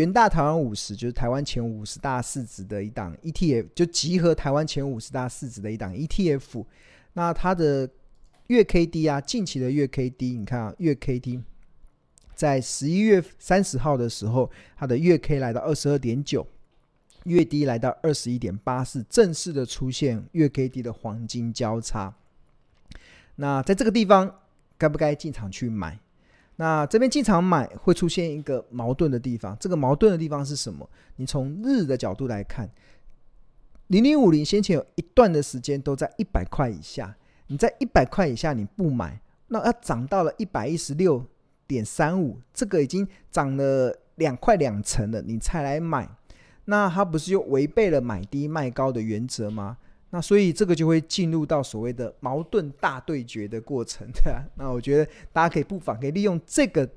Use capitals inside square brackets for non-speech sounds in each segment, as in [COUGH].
元大台湾五十，就是台湾前五十大市值的一档 ETF，就集合台湾前五十大市值的一档 ETF。那它的月 K D 啊，近期的月 K D，你看啊，月 K D 在十一月三十号的时候，它的月 K 来到二十二点九，月低来到二十一点八四，正式的出现月 K D 的黄金交叉。那在这个地方，该不该进场去买？那这边进场买会出现一个矛盾的地方，这个矛盾的地方是什么？你从日的角度来看，零零五零先前有一段的时间都在一百块以下，你在一百块以下你不买，那要涨到了一百一十六点三五，这个已经涨了两块两成了，你才来买，那它不是又违背了买低卖高的原则吗？那所以这个就会进入到所谓的矛盾大对决的过程，[LAUGHS] 对啊。那我觉得大家可以不妨可以利用这个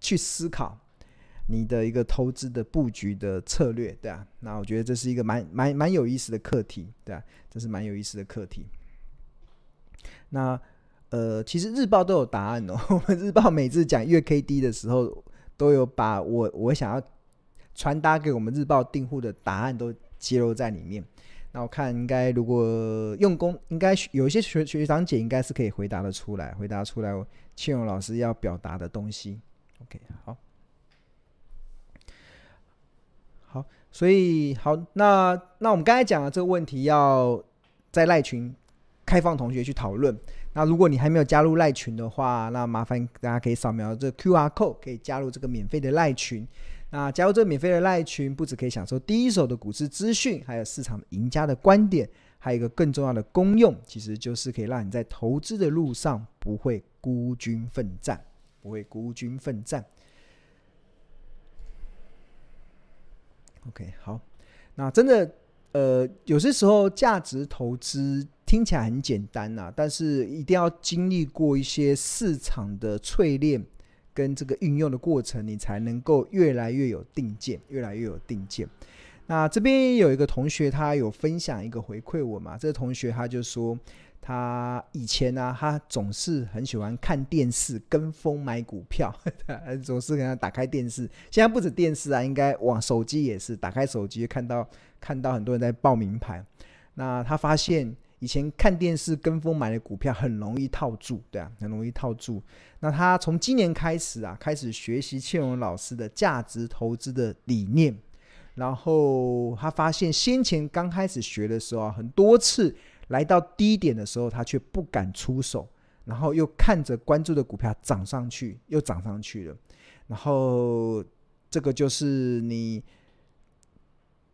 去思考你的一个投资的布局的策略，对啊。那我觉得这是一个蛮蛮蛮有意思的课题，对啊，这是蛮有意思的课题。那呃，其实日报都有答案哦。[LAUGHS] 我们日报每次讲月 K D 的时候，都有把我我想要传达给我们日报订户的答案都揭露在里面。那我看应该如果用功，应该有一些学学长姐应该是可以回答的出来，回答出来庆荣老师要表达的东西。OK，好，好，所以好，那那我们刚才讲的这个问题，要在赖群开放同学去讨论。那如果你还没有加入赖群的话，那麻烦大家可以扫描这 QR code，可以加入这个免费的赖群。那加入这个免费的赖群，不只可以享受第一手的股市资讯，还有市场赢家的观点，还有一个更重要的功用，其实就是可以让你在投资的路上不会孤军奋战，不会孤军奋战。OK，好，那真的，呃，有些时候价值投资听起来很简单呐、但是一定要经历过一些市场的淬炼。跟这个运用的过程，你才能够越来越有定见，越来越有定见。那这边有一个同学，他有分享一个回馈我嘛？这个同学他就说，他以前呢、他总是很喜欢看电视，跟风买股票，[LAUGHS] 总是给他打开电视。现在不止电视啊，应该往手机也是，打开手机看到看到很多人在报名牌。那他发现。以前看电视跟风买的股票很容易套住，对啊，很容易套住。那他从今年开始啊，开始学习庆荣老师的价值投资的理念，然后他发现先前刚开始学的时候啊，很多次来到低点的时候，他却不敢出手，然后又看着关注的股票涨上去，又涨上去了，然后这个就是你。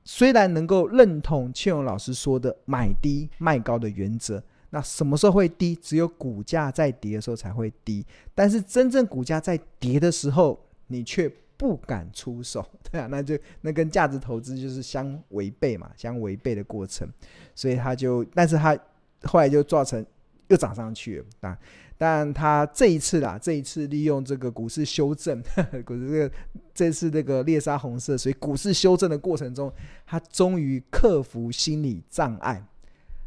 虽然能够认同庆荣老师说的买低卖高的原则，那什么时候会低？只有股价在跌的时候才会低。但是真正股价在跌的时候，你却不敢出手，[LAUGHS] 对啊，那就那跟价值投资就是相违背嘛，相违背的过程。所以他就，但是他后来就造成又涨上去了啊。但他这一次啦，这一次利用这个股市修正，[LAUGHS] 股市这个这次这个猎杀红色，所以股市修正的过程中，他终于克服心理障碍，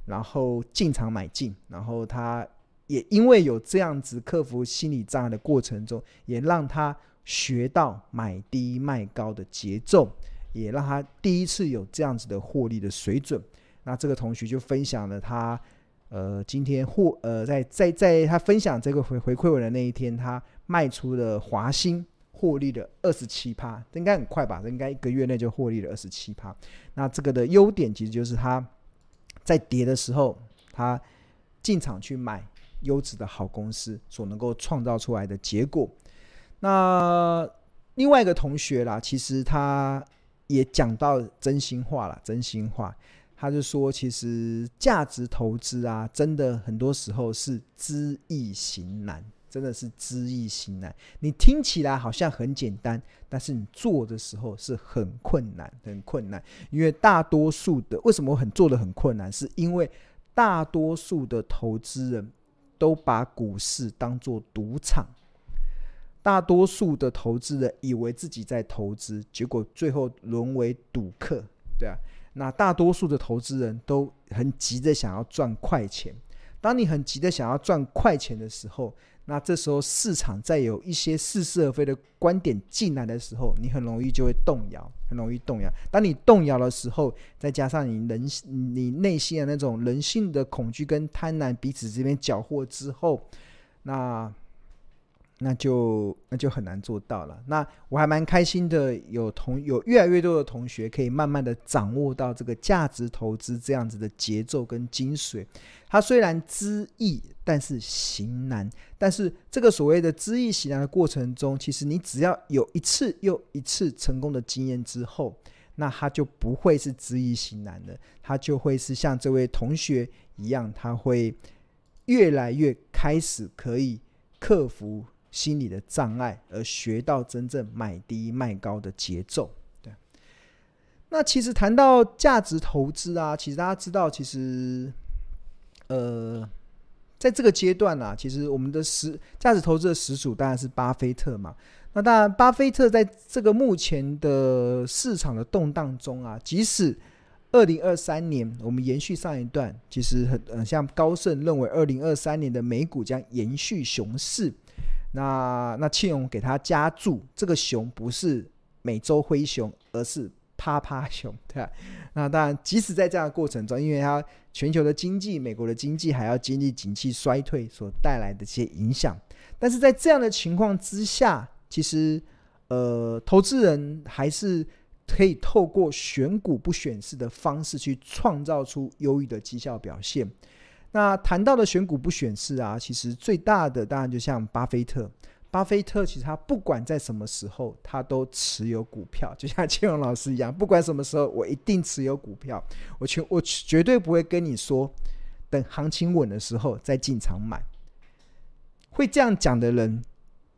然后进场买进，然后他也因为有这样子克服心理障碍的过程中，也让他学到买低卖高的节奏，也让他第一次有这样子的获利的水准。那这个同学就分享了他。呃，今天获呃，在在在他分享这个回回馈我的那一天，他卖出了华兴，获利了二十七趴，应该很快吧？应该一个月内就获利了二十七趴。那这个的优点其实就是他在跌的时候，他进场去买优质的好公司所能够创造出来的结果。那另外一个同学啦，其实他也讲到真心话了，真心话。他就说：“其实价值投资啊，真的很多时候是知易行难，真的是知易行难。你听起来好像很简单，但是你做的时候是很困难，很困难。因为大多数的，为什么很做的很困难？是因为大多数的投资人都把股市当作赌场，大多数的投资人以为自己在投资，结果最后沦为赌客，对啊。”那大多数的投资人都很急着想要赚快钱。当你很急的想要赚快钱的时候，那这时候市场再有一些似是而非的观点进来的时候，你很容易就会动摇，很容易动摇。当你动摇的时候，再加上你人你内心的那种人性的恐惧跟贪婪彼此这边搅和之后，那。那就那就很难做到了。那我还蛮开心的，有同有越来越多的同学可以慢慢的掌握到这个价值投资这样子的节奏跟精髓。它虽然知易，但是行难。但是这个所谓的知易行难的过程中，其实你只要有一次又一次成功的经验之后，那它就不会是知易行难的，它就会是像这位同学一样，他会越来越开始可以克服。心理的障碍，而学到真正买低卖高的节奏。对，那其实谈到价值投资啊，其实大家知道，其实，呃，在这个阶段啊，其实我们的始价值投资的始祖当然是巴菲特嘛。那当然，巴菲特在这个目前的市场的动荡中啊，即使二零二三年，我们延续上一段，其实很很像高盛认为，二零二三年的美股将延续熊市。那那庆荣给他加注，这个熊不是美洲灰熊，而是趴趴熊，对吧？那当然，即使在这样的过程中，因为它全球的经济，美国的经济还要经历景气衰退所带来的这些影响，但是在这样的情况之下，其实呃，投资人还是可以透过选股不选市的方式去创造出优异的绩效表现。那谈到的选股不选市啊，其实最大的当然就像巴菲特。巴菲特其实他不管在什么时候，他都持有股票，[LAUGHS] 就像庆荣老师一样，不管什么时候，我一定持有股票。我绝我绝对不会跟你说，等行情稳的时候再进场买。会这样讲的人，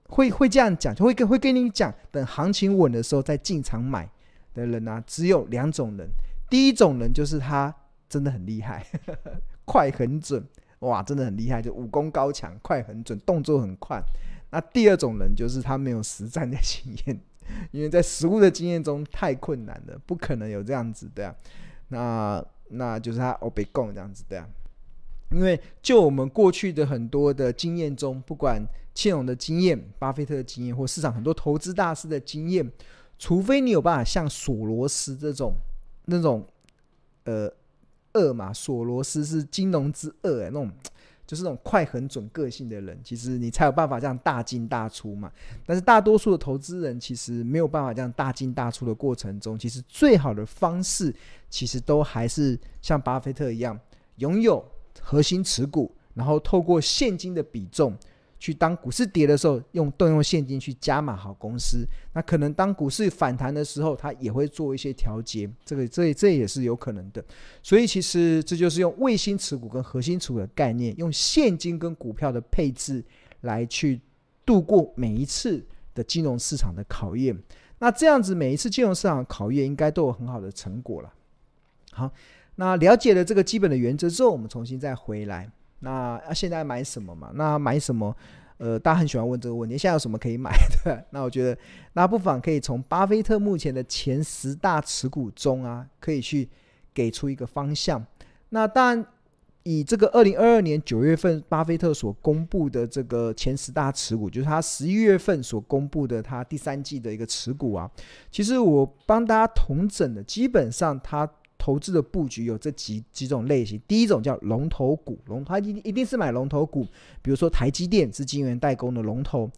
会会这样讲，就会跟会跟你讲，等行情稳的时候再进场买的人啊，只有两种人。第一种人就是他真的很厉害。[LAUGHS] 快很准，哇，真的很厉害，就武功高强，快很准，动作很快。那第二种人就是他没有实战的经验，[LAUGHS] 因为在实物的经验中太困难了，不可能有这样子的。那那就是他欧北共这样子的。因为就我们过去的很多的经验中，不管庆荣的经验、巴菲特的经验，或市场很多投资大师的经验，除非你有办法像索罗斯这种那种呃。二嘛，索罗斯是金融之二，哎，那种就是那种快、很准个性的人，其实你才有办法这样大进大出嘛。但是大多数的投资人其实没有办法这样大进大出的过程中，其实最好的方式，其实都还是像巴菲特一样，拥有核心持股，然后透过现金的比重。去当股市跌的时候，用动用现金去加码好公司。那可能当股市反弹的时候，他也会做一些调节。这个这这也是有可能的。所以其实这就是用卫星持股跟核心持股的概念，用现金跟股票的配置来去度过每一次的金融市场的考验。那这样子每一次金融市场考验应该都有很好的成果了。好，那了解了这个基本的原则之后，我们重新再回来。那，现在买什么嘛？那买什么？呃，大家很喜欢问这个问题。现在有什么可以买的？[LAUGHS] 那我觉得，那不妨可以从巴菲特目前的前十大持股中啊，可以去给出一个方向。那当然，以这个二零二二年九月份巴菲特所公布的这个前十大持股，就是他十一月份所公布的他第三季的一个持股啊。其实我帮大家统整的，基本上他。投资的布局有这几几种类型，第一种叫龙头股，龙它一一定是买龙头股，比如说台积电是晶圆代工的龙头，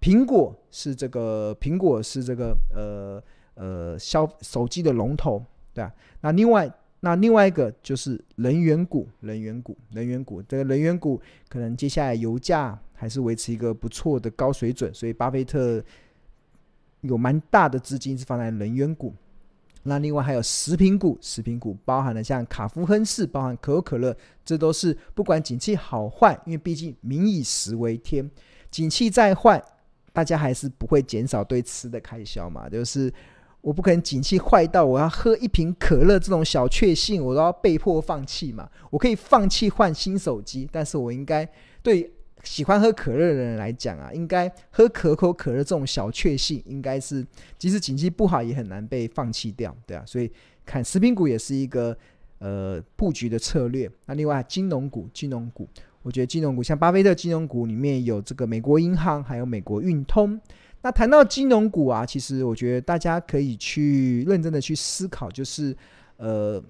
苹果是这个苹果是这个呃呃消手机的龙头，对吧？那另外那另外一个就是能源股，能源股，能源股，这个能源股可能接下来油价还是维持一个不错的高水准，所以巴菲特有蛮大的资金是放在能源股。那另外还有食品股，食品股包含了像卡夫亨氏，包含可口可乐，这都是不管景气好坏，因为毕竟民以食为天，景气再坏，大家还是不会减少对吃的开销嘛。就是我不可能景气坏到我要喝一瓶可乐这种小确幸，我都要被迫放弃嘛。我可以放弃换新手机，但是我应该对。喜欢喝可乐的人来讲啊，应该喝可口可乐这种小确幸，应该是即使景气不好也很难被放弃掉，对啊。所以看食品股也是一个呃布局的策略。那另外金融股，金融股，我觉得金融股像巴菲特金融股里面有这个美国银行，还有美国运通。那谈到金融股啊，其实我觉得大家可以去认真的去思考，就是呃，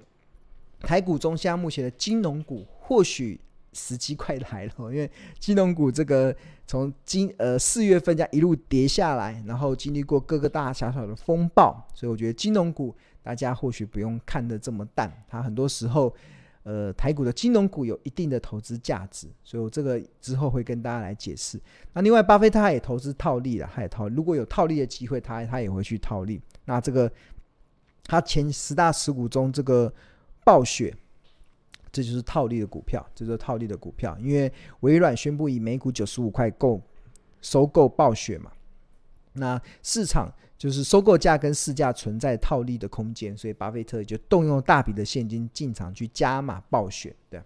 台股中现在目前的金融股或许时机快来了，[LAUGHS] 因为金融股这个从今呃四月份这样一路跌下来，然后经历过各个大大小小的风暴，所以我觉得金融股大家或许不用看得这么淡，它很多时候。呃，台股的金融股有一定的投资价值，所以我这个之后会跟大家来解释。那另外，巴菲特他也投资套利了，他也套，如果有套利的机会，他他也会去套利。那这个他前十大持股中，这个暴雪，这就是套利的股票，这就是套利的股票。因为微软宣布以每股九十五块购收购暴雪嘛，那市场。就是收购价跟市价存在套利的空间，所以巴菲特就动用大笔的现金进场去加码暴雪。对，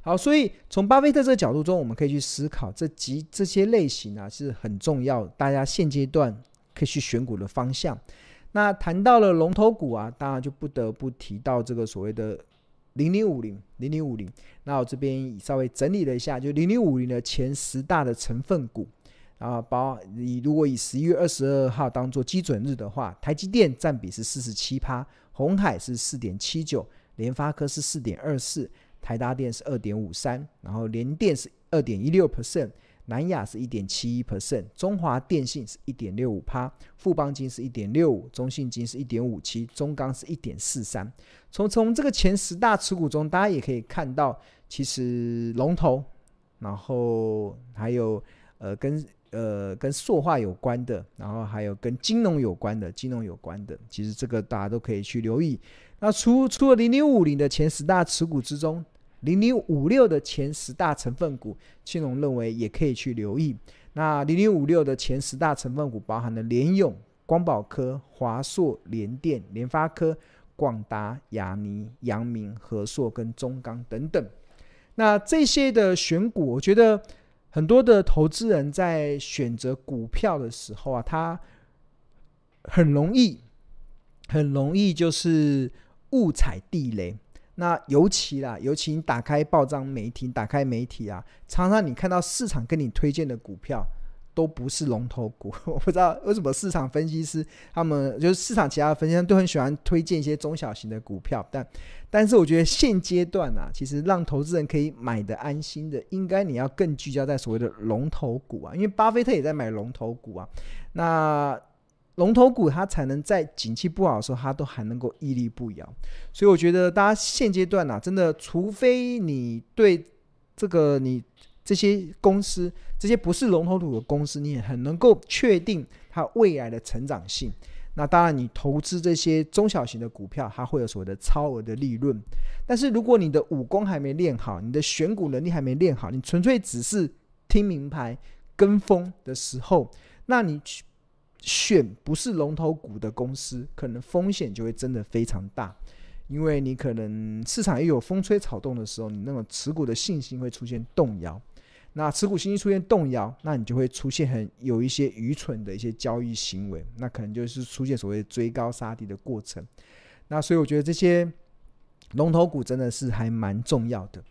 好，所以从巴菲特这个角度中，我们可以去思考这几这些类型啊是很重要，大家现阶段可以去选股的方向。那谈到了龙头股啊，当然就不得不提到这个所谓的零零五零零零五零。那我这边稍微整理了一下，就零零五零的前十大的成分股。啊，包你如果以十一月二十二号当做基准日的话，台积电占比是四十七趴，鸿海是四点七九，联发科是四点二四，台达电是二点五三，然后联电是二点一六 percent，南亚是一点七一 percent，中华电信是一点六五趴，富邦金是一点六五，中信金是一点五七，中钢是一点四三。从从这个前十大持股中，大家也可以看到，其实龙头，然后还有呃跟。呃，跟塑化有关的，然后还有跟金融有关的，金融有关的，其实这个大家都可以去留意。那除除了零零五零的前十大持股之中，零零五六的前十大成分股，青龙认为也可以去留意。那零零五六的前十大成分股包含了联咏、光宝科、华硕、联电、联发科、广达、亚泥、阳明、和硕跟中钢等等。那这些的选股，我觉得。很多的投资人在选择股票的时候啊，他很容易，很容易就是误踩地雷。那尤其啦，尤其你打开报章媒体，打开媒体啊，常常你看到市场跟你推荐的股票。都不是龙头股，[LAUGHS] 我不知道为什么市场分析师他们就是市场其他的分析都很喜欢推荐一些中小型的股票，但但是我觉得现阶段啊，其实让投资人可以买得安心的，应该你要更聚焦在所谓的龙头股啊，因为巴菲特也在买龙头股啊，那龙头股它才能在景气不好的时候，它都还能够屹立不摇，所以我觉得大家现阶段啊，真的除非你对这个你。这些公司，这些不是龙头股的公司，你也很能够确定它未来的成长性。那当然，你投资这些中小型的股票，它会有所谓的超额的利润。但是，如果你的武功还没练好，你的选股能力还没练好，你纯粹只是听名牌、跟风的时候，那你去选不是龙头股的公司，可能风险就会真的非常大。因为你可能市场一有风吹草动的时候，你那种持股的信心会出现动摇。那持股信心出现动摇，那你就会出现很有一些愚蠢的一些交易行为，那可能就是出现所谓追高杀低的过程。那所以我觉得这些龙头股真的是还蛮重要的。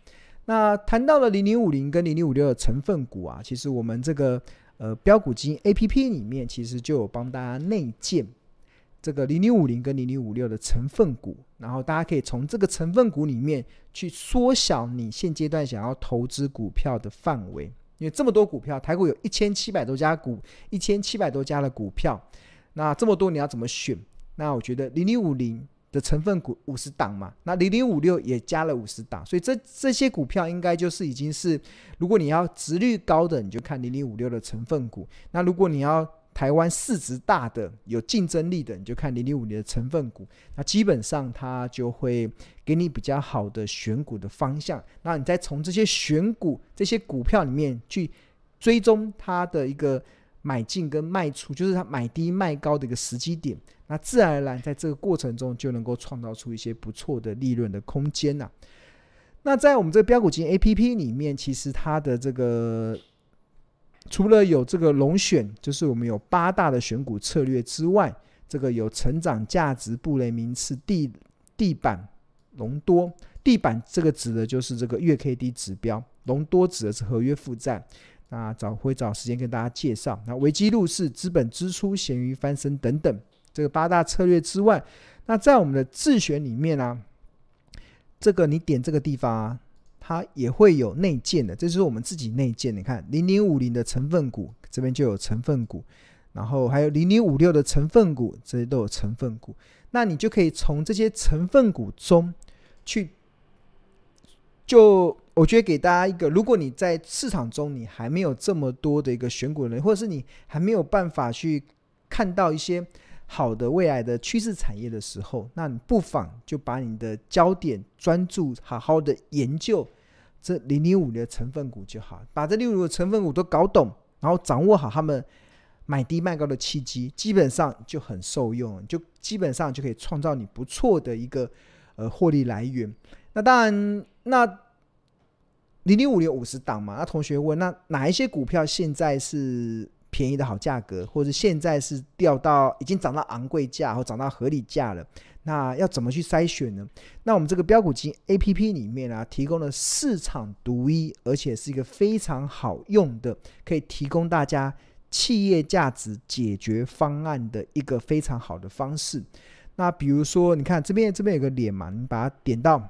那谈到了零零五零跟零零五六的成分股啊，其实我们这个呃标股基金 APP 里面其实就有帮大家内建。这个零零五零跟零零五六的成分股，然后大家可以从这个成分股里面去缩小你现阶段想要投资股票的范围，因为这么多股票，台股有一千七百多家股，一千七百多家的股票，那这么多你要怎么选？那我觉得零零五零的成分股五十档嘛，那零零五六也加了五十档，所以这这些股票应该就是已经是，如果你要值率高的，你就看零零五六的成分股，那如果你要台湾市值大的、有竞争力的，你就看零零五零的成分股，那基本上它就会给你比较好的选股的方向。那你再从这些选股、这些股票里面去追踪它的一个买进跟卖出，就是它买低卖高的一个时机点。那自然而然在这个过程中就能够创造出一些不错的利润的空间呐。那在我们这个飙股金 APP 里面，其实它的这个。除了有这个龙选，就是我们有八大的选股策略之外，这个有成长价值、布雷名次、地地板、龙多地板这个指的就是这个月 K D 指标，龙多指的是合约负债。那找会找时间跟大家介绍。那危机入市、资本支出、咸鱼翻身等等，这个八大策略之外，那在我们的自选里面呢、啊，这个你点这个地方啊，它也会有内建的，这是我们自己内建。你看零零五零的成分股这边就有成分股，然后还有零零五六的成分股，这些都有成分股。那你就可以从这些成分股中去。就我觉得给大家一个，如果你在市场中你还没有这么多的一个选股人，或者是你还没有办法去看到一些好的未来的趋势产业的时候，那你不妨就把你的焦点专注，好好的研究这零零五的成分股就好，把这零零五的成分股都搞懂，然后掌握好他们买低卖高的契机，基本上就很受用，就基本上就可以创造你不错的一个呃获利来源。那当然，那零零五零有五十档嘛？那同学问，那哪一些股票现在是便宜的好价格，或者现在是掉到已经涨到昂贵价或涨到合理价了？那要怎么去筛选呢？那我们这个标股金 A P P 里面啊，提供了市场独一，而且是一个非常好用的，可以提供大家企业价值解决方案的一个非常好的方式。那比如说，你看这边这边有个脸嘛，你把它点到。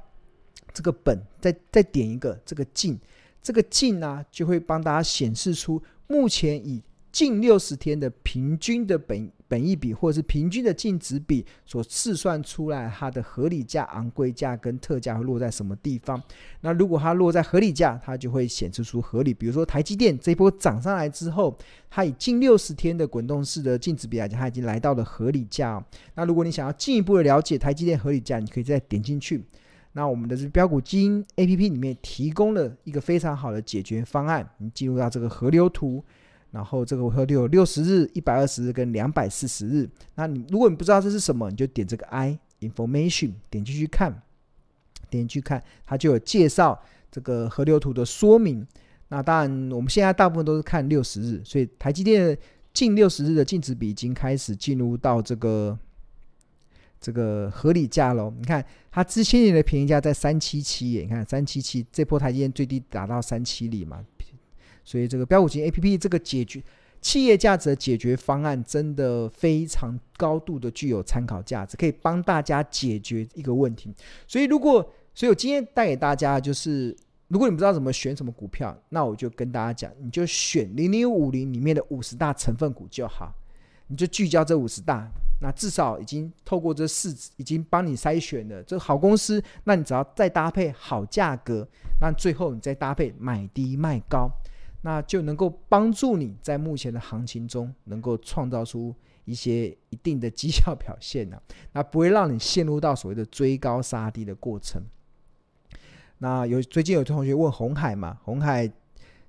这个本再再点一个这个净，这个净呢、就会帮大家显示出目前以近六十天的平均的本本益比或者是平均的净值比所试算出来它的合理价、昂贵价跟特价会落在什么地方？那如果它落在合理价，它就会显示出合理。比如说台积电这一波涨上来之后，它以近六十天的滚动式的净值比来讲，它已经来到了合理价、那如果你想要进一步的了解台积电合理价，你可以再点进去。那我们的这标股金 A P P 里面提供了一个非常好的解决方案。你进入到这个河流图，然后这个河流有六十日、一百二十日跟两百四十日。那你如果你不知道这是什么，你就点这个 I Information，点进去看，点进去看，它就有介绍这个河流图的说明。那当然，我们现在大部分都是看六十日，所以台积电近六十日的净值比已经开始进入到这个。这个合理价喽，你看它之前年的便宜价在三七七耶，你看三七七这波台阶最低达到三七零嘛，所以这个标股金 A P P 这个解决企业价值的解决方案真的非常高度的具有参考价值，可以帮大家解决一个问题。所以如果，所以我今天带给大家就是，如果你不知道怎么选什么股票，那我就跟大家讲，你就选零零五零里面的五十大成分股就好，你就聚焦这五十大。那至少已经透过这四，已经帮你筛选了这好公司。那你只要再搭配好价格，那最后你再搭配买低卖高，那就能够帮助你在目前的行情中能够创造出一些一定的绩效表现呢、啊。[LAUGHS] 那不会让你陷入到所谓的追高杀低的过程。那有最近有同学问红海嘛？红海，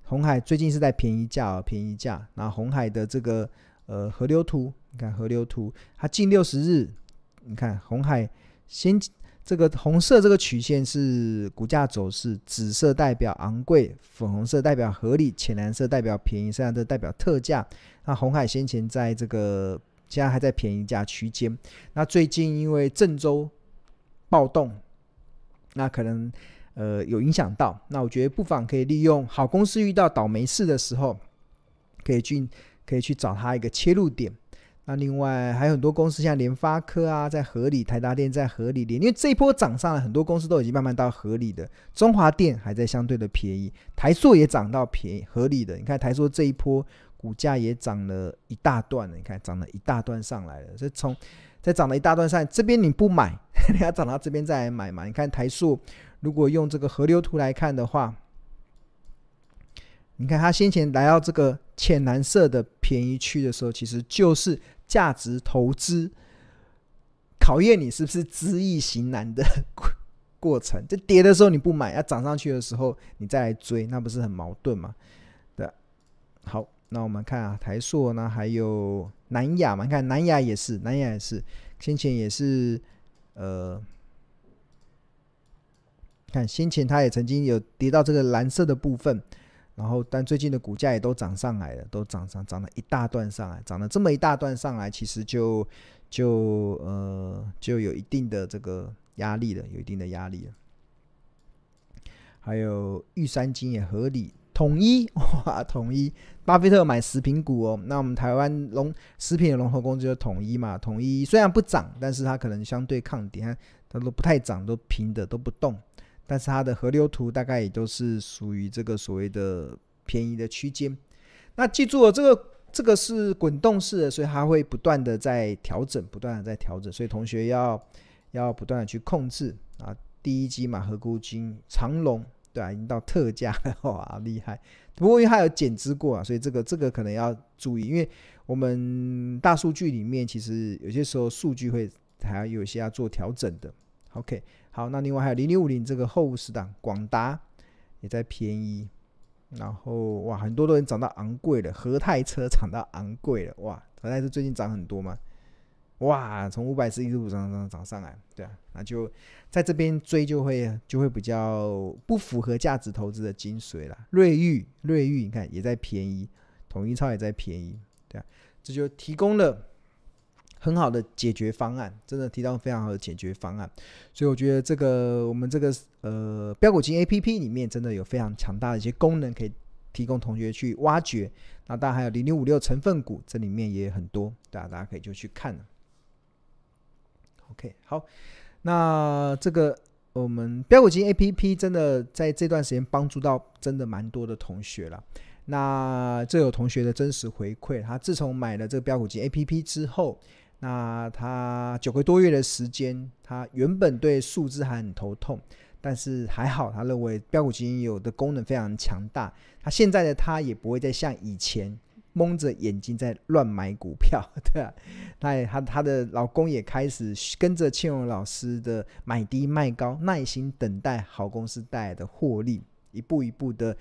红海最近是在便宜价、哦，便宜价。那红海的这个。呃，河流图，你看河流图，它近六十日，你看红海先这个红色这个曲线是股价走势，紫色代表昂贵，粉红色代表合理，浅蓝色代表便宜，剩下的代表特价。那红海先前在这个现在还在便宜价区间，那最近因为郑州暴动，那可能呃有影响到，那我觉得不妨可以利用好公司遇到倒霉事的时候，可以去。可以去找它一个切入点。那另外还有很多公司，像联发科啊，在合理；台达电在合理点，因为这一波涨上来，很多公司都已经慢慢到合理的。中华电还在相对的便宜，台塑也涨到便宜合理的。你看台塑这一波股价也涨了一大段了，你看涨了一大段上来了。这从再涨了一大段上来，这边你不买，[LAUGHS] 你要涨到这边再来买嘛？你看台塑，如果用这个河流图来看的话。你看，它先前来到这个浅蓝色的便宜区的时候，其实就是价值投资考验你是不是知易行难的 [LAUGHS] 过程。这跌的时候你不买，要涨上去的时候你再来追，那不是很矛盾吗？对。好，那我们看啊，台硕呢，还有南亚嘛？你看南亚也是，南亚也是，先前也是，呃，看先前它也曾经有跌到这个蓝色的部分。然后，但最近的股价也都涨上来了，都涨上涨了一大段上来，涨了这么一大段上来，其实就就呃就有一定的这个压力了，有一定的压力了。还有玉山金也合理。统一 [LAUGHS] 哇，统一，巴菲特买食品股哦。那我们台湾龙食品的龙头公司就统一嘛。统一虽然不涨，但是它可能相对抗跌，它都不太涨，都平的都不动。但是它的河流图大概也都是属于这个所谓的便宜的区间。那记住了，这个这个是滚动式的，所以它会不断的在调整，不断的在调整。所以同学要要不断的去控制啊。第一支嘛，合库金、长龙。对啊，已经到特价了，[LAUGHS] 哇，厉害！不过因为它有减资过啊，所以这个这个可能要注意，因为我们大数据里面其实有些时候数据会还有一些要做调整的。OK，好，那另外还有零零五零这个后五十档，广达也在便宜，然后哇，很多都已经涨到昂贵了，和泰车涨到昂贵了，哇，和泰车最近涨很多嘛。哇，从五百四一路涨涨涨上来，对啊，那就在这边追就会就会比较不符合价值投资的精髓了。瑞昱瑞昱，你看也在便宜，统一超也在便宜，对啊，这就提供了很好的解决方案，真的提到非常好的解决方案。所以我觉得这个我们这个呃标股金 APP 里面真的有非常强大的一些功能可以提供同学去挖掘。那当然还有零零五六成分股，这里面也很多，对啊，大家可以就去看。OK，好，那这个我们标股金 APP 真的在这段时间帮助到真的蛮多的同学了。那这有同学的真实回馈，他自从买了这个标股金 APP 之后，那他九个多月的时间，他原本对数字还很头痛，但是还好，他认为标股基金有的功能非常强大，他现在的他也不会再像以前。蒙着眼睛在乱买股票，[LAUGHS] 对啊，他也他他的老公也开始跟着庆荣老师的买低卖高，耐心等待好公司带来的获利，一步一步的，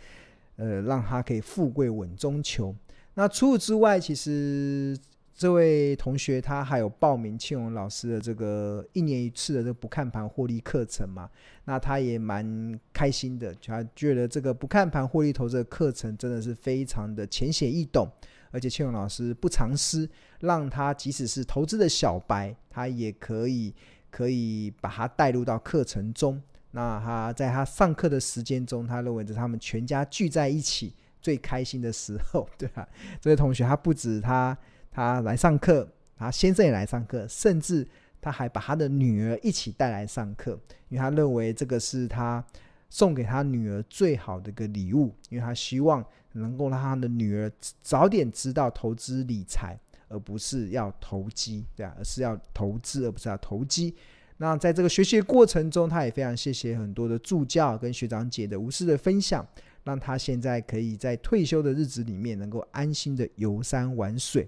呃，让他可以富贵稳中求。那除此之外，其实。这位同学他还有报名庆荣老师的这个一年一次的这个不看盘获利课程嘛？那他也蛮开心的，他觉得这个不看盘获利投资的课程真的是非常的浅显易懂，而且庆荣老师不藏私，让他即使是投资的小白，他也可以可以把他带入到课程中。那他在他上课的时间中，他认为是他们全家聚在一起最开心的时候，[LAUGHS] 对吧？这位同学他不止他。他来上课，他先生也来上课，甚至他还把他的女儿一起带来上课，因为他认为这个是他送给他女儿最好的一个礼物，因为他希望能够让他的女儿早点知道投资理财，而不是要投机，对啊，而是要投资，而不是要投机。那在这个学习的过程中，他也非常谢谢很多的助教跟学长姐的无私的分享，让他现在可以在退休的日子里面能够安心的游山玩水。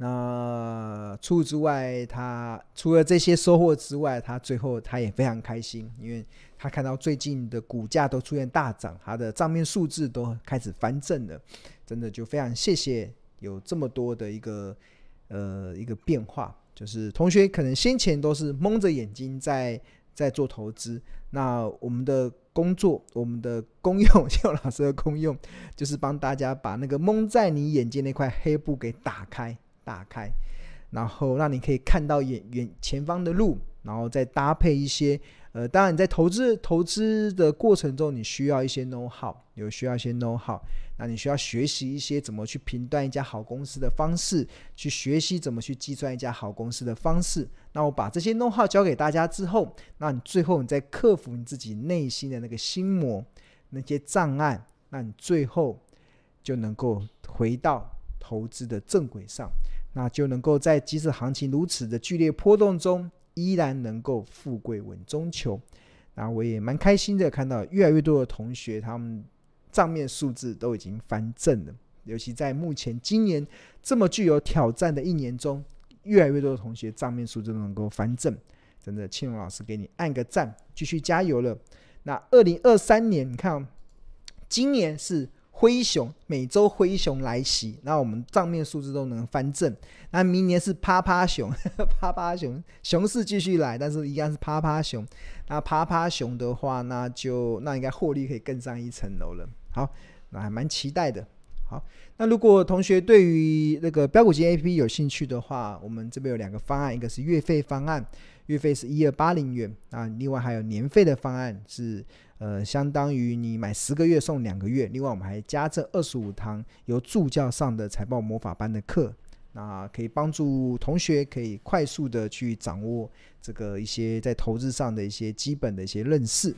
那除此之外，他除了这些收获之外，他最后他也非常开心，因为他看到最近的股价都出现大涨，他的账面数字都开始翻正了，真的就非常谢谢有这么多的一个呃一个变化。就是同学可能先前都是蒙着眼睛在在做投资，那我们的工作，我们的功用，[LAUGHS] 谢老师的功用，就是帮大家把那个蒙在你眼睛那块黑布给打开。打开，然后让你可以看到远远前方的路，然后再搭配一些，呃，当然你在投资投资的过程中，你需要一些 know how，有需要一些 know how，那你需要学习一些怎么去评断一家好公司的方式，去学习怎么去计算一家好公司的方式。那我把这些 know how 教给大家之后，那你最后你再克服你自己内心的那个心魔，那些障碍，那你最后就能够回到投资的正轨上。那就能够在即使行情如此的剧烈波动中，依然能够富贵稳中求。那我也蛮开心的，看到越来越多的同学，他们账面数字都已经翻正了。尤其在目前今年这么具有挑战的一年中，越来越多的同学账面数字都能够翻正，真的，庆荣老师给你按个赞，继续加油了。那二零二三年，你看，今年是。灰熊，每周灰熊来袭，那我们账面数字都能翻正。那明年是趴趴熊，[LAUGHS] 趴趴熊，熊市继续来，但是一样是趴趴熊。那趴趴熊的话，那就那应该获利可以更上一层楼了。好，那还蛮期待的。好，那如果同学对于那个标股金 APP 有兴趣的话，我们这边有两个方案，一个是月费方案，月费是一二八零元啊，另外还有年费的方案是呃相当于你买十个月送两个月，另外我们还加这二十五堂由助教上的财报魔法班的课。那可以帮助同学可以快速的去掌握这个一些在投资上的一些基本的一些认识。